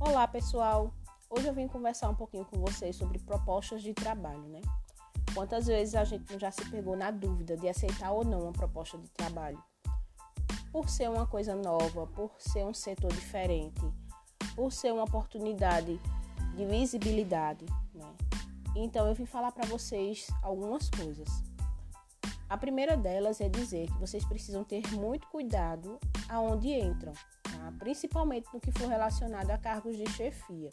Olá, pessoal! Hoje eu vim conversar um pouquinho com vocês sobre propostas de trabalho, né? Quantas vezes a gente já se pegou na dúvida de aceitar ou não uma proposta de trabalho? Por ser uma coisa nova, por ser um setor diferente, por ser uma oportunidade de visibilidade, né? Então eu vim falar para vocês algumas coisas. A primeira delas é dizer que vocês precisam ter muito cuidado aonde entram, principalmente no que for relacionado a cargos de chefia.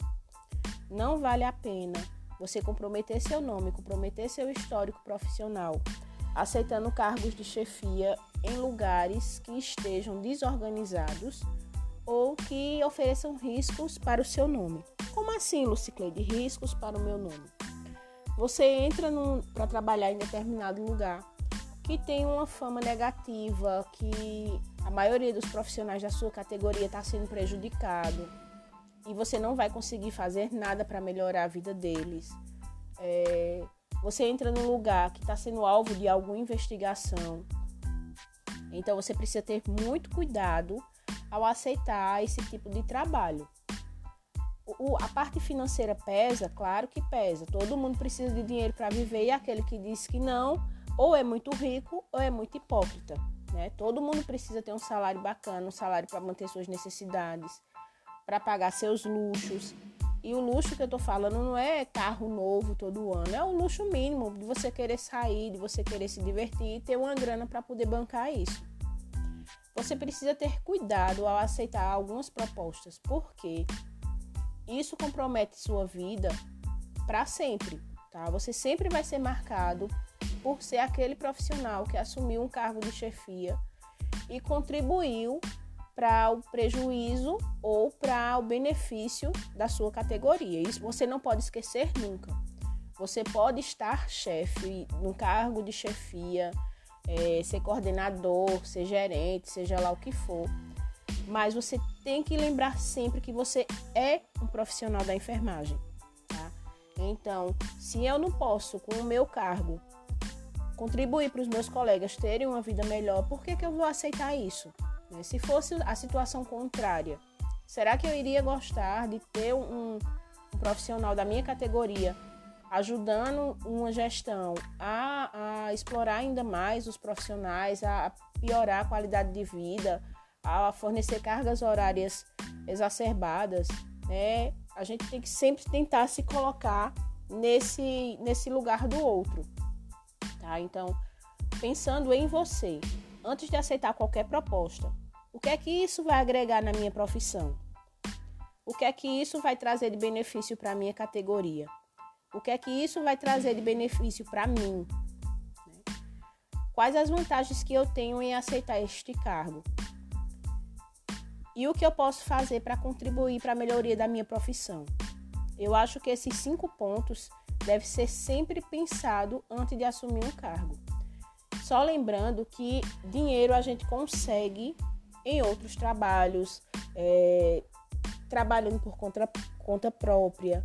Não vale a pena você comprometer seu nome, comprometer seu histórico profissional, aceitando cargos de chefia em lugares que estejam desorganizados ou que ofereçam riscos para o seu nome. Como assim, Lucicleide? Riscos para o meu nome? Você entra para trabalhar em determinado lugar que tem uma fama negativa, que a maioria dos profissionais da sua categoria está sendo prejudicado e você não vai conseguir fazer nada para melhorar a vida deles. É, você entra num lugar que está sendo alvo de alguma investigação, então você precisa ter muito cuidado ao aceitar esse tipo de trabalho. O, a parte financeira pesa, claro que pesa. Todo mundo precisa de dinheiro para viver e aquele que diz que não ou é muito rico ou é muito hipócrita. Né? Todo mundo precisa ter um salário bacana, um salário para manter suas necessidades, para pagar seus luxos. E o luxo que eu estou falando não é carro novo todo ano, é o luxo mínimo de você querer sair, de você querer se divertir e ter uma grana para poder bancar isso. Você precisa ter cuidado ao aceitar algumas propostas, porque isso compromete sua vida para sempre, tá? Você sempre vai ser marcado por ser aquele profissional que assumiu um cargo de chefia e contribuiu para o prejuízo ou para o benefício da sua categoria. Isso você não pode esquecer nunca. Você pode estar chefe, num cargo de chefia, é, ser coordenador, ser gerente, seja lá o que for. Mas você tem que lembrar sempre que você é um profissional da enfermagem. Então, se eu não posso, com o meu cargo, contribuir para os meus colegas terem uma vida melhor, por que, que eu vou aceitar isso? Né? Se fosse a situação contrária, será que eu iria gostar de ter um, um profissional da minha categoria ajudando uma gestão a, a, explorar ainda mais os profissionais, a piorar a qualidade de vida, a fornecer cargas horárias exacerbadas, né? A gente tem que sempre tentar se colocar nesse, nesse lugar do outro tá? Então, pensando em você, antes de aceitar qualquer proposta, o que é que isso vai agregar na minha profissão? O que é que isso vai trazer de benefício para a minha categoria? O que é que isso vai trazer de benefício para mim? Quais as vantagens que eu tenho em aceitar este cargo? E o que eu posso fazer para contribuir para a melhoria da minha profissão? Eu acho que esses cinco pontos deve ser sempre pensado antes de assumir um cargo. Só lembrando que dinheiro a gente consegue em outros trabalhos, é, trabalhando por conta, conta própria,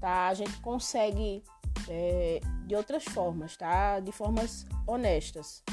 tá? A gente consegue é, de outras formas, tá? De formas honestas.